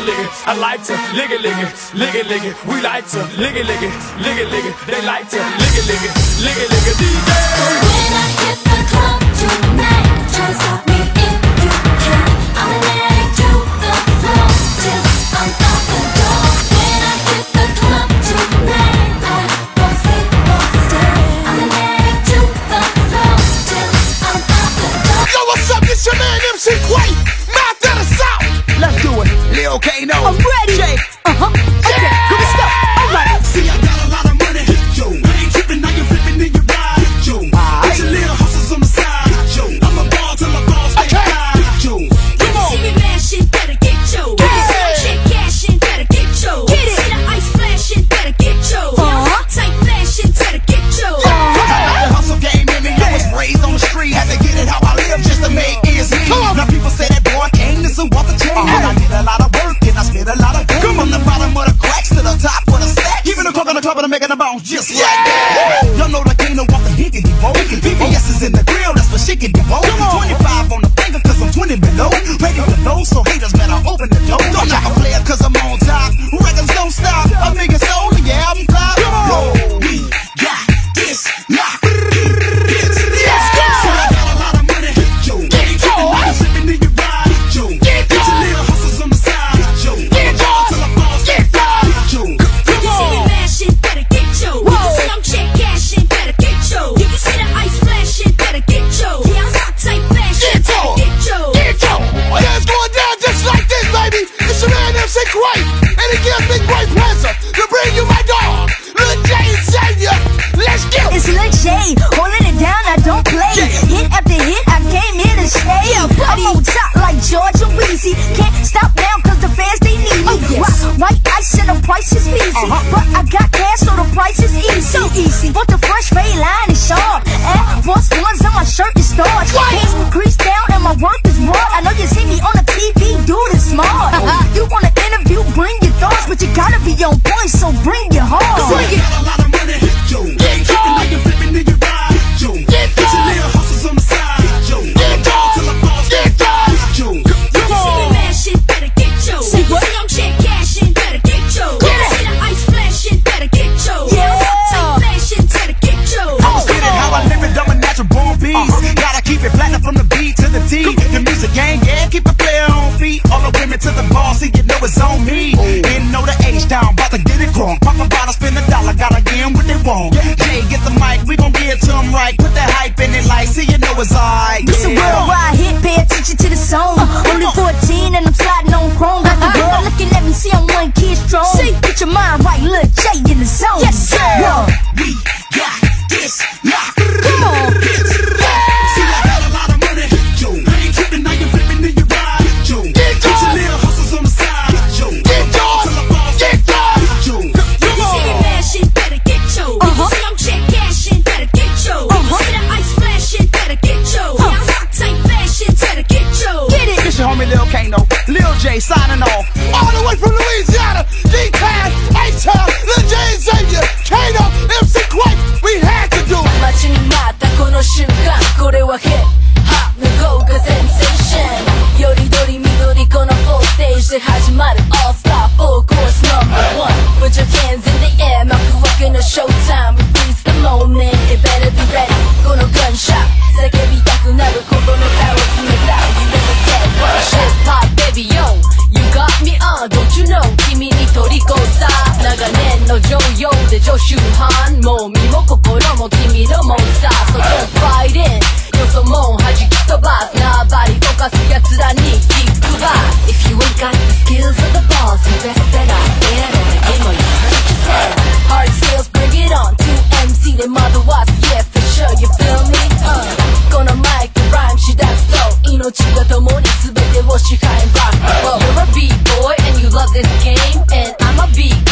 ligga ligga. I like to lick it, lick it, lick it, lick it. We like to lick it, lick it, lick it, lick it. They like to lick it, lick it, lick it, lick it. DJ. When I get Can't stop now, cause the fans, they need me. Oh, yes. Why, white ice and the price is easy. Uh-huh. But from the B to the D. The music gang, yeah, keep it player on feet. All the women to the bar, see, you know it's on me. Oh. And Didn't know the age down, about to get it wrong. Pop a bottle, spend a dollar, gotta get what they want. Yeah. Hey, get the mic, we gon' get to them right. Put that hype in it, like, see, you know it's alright. Yeah. This a worldwide hit, pay attention to the song. Uh, Only 14 and I'm sliding on your homie Lil Kano. Lil J signing off. All the way from Louisiana, D class, H-Town, Lil J Xavier, Kano, MC Quake. We had 中半もう身も心も君のモンスターそこをファイリンよそもんじき飛ば。す縄張りとかすやつらにキックバー If you ain't got the skills of the boss you best better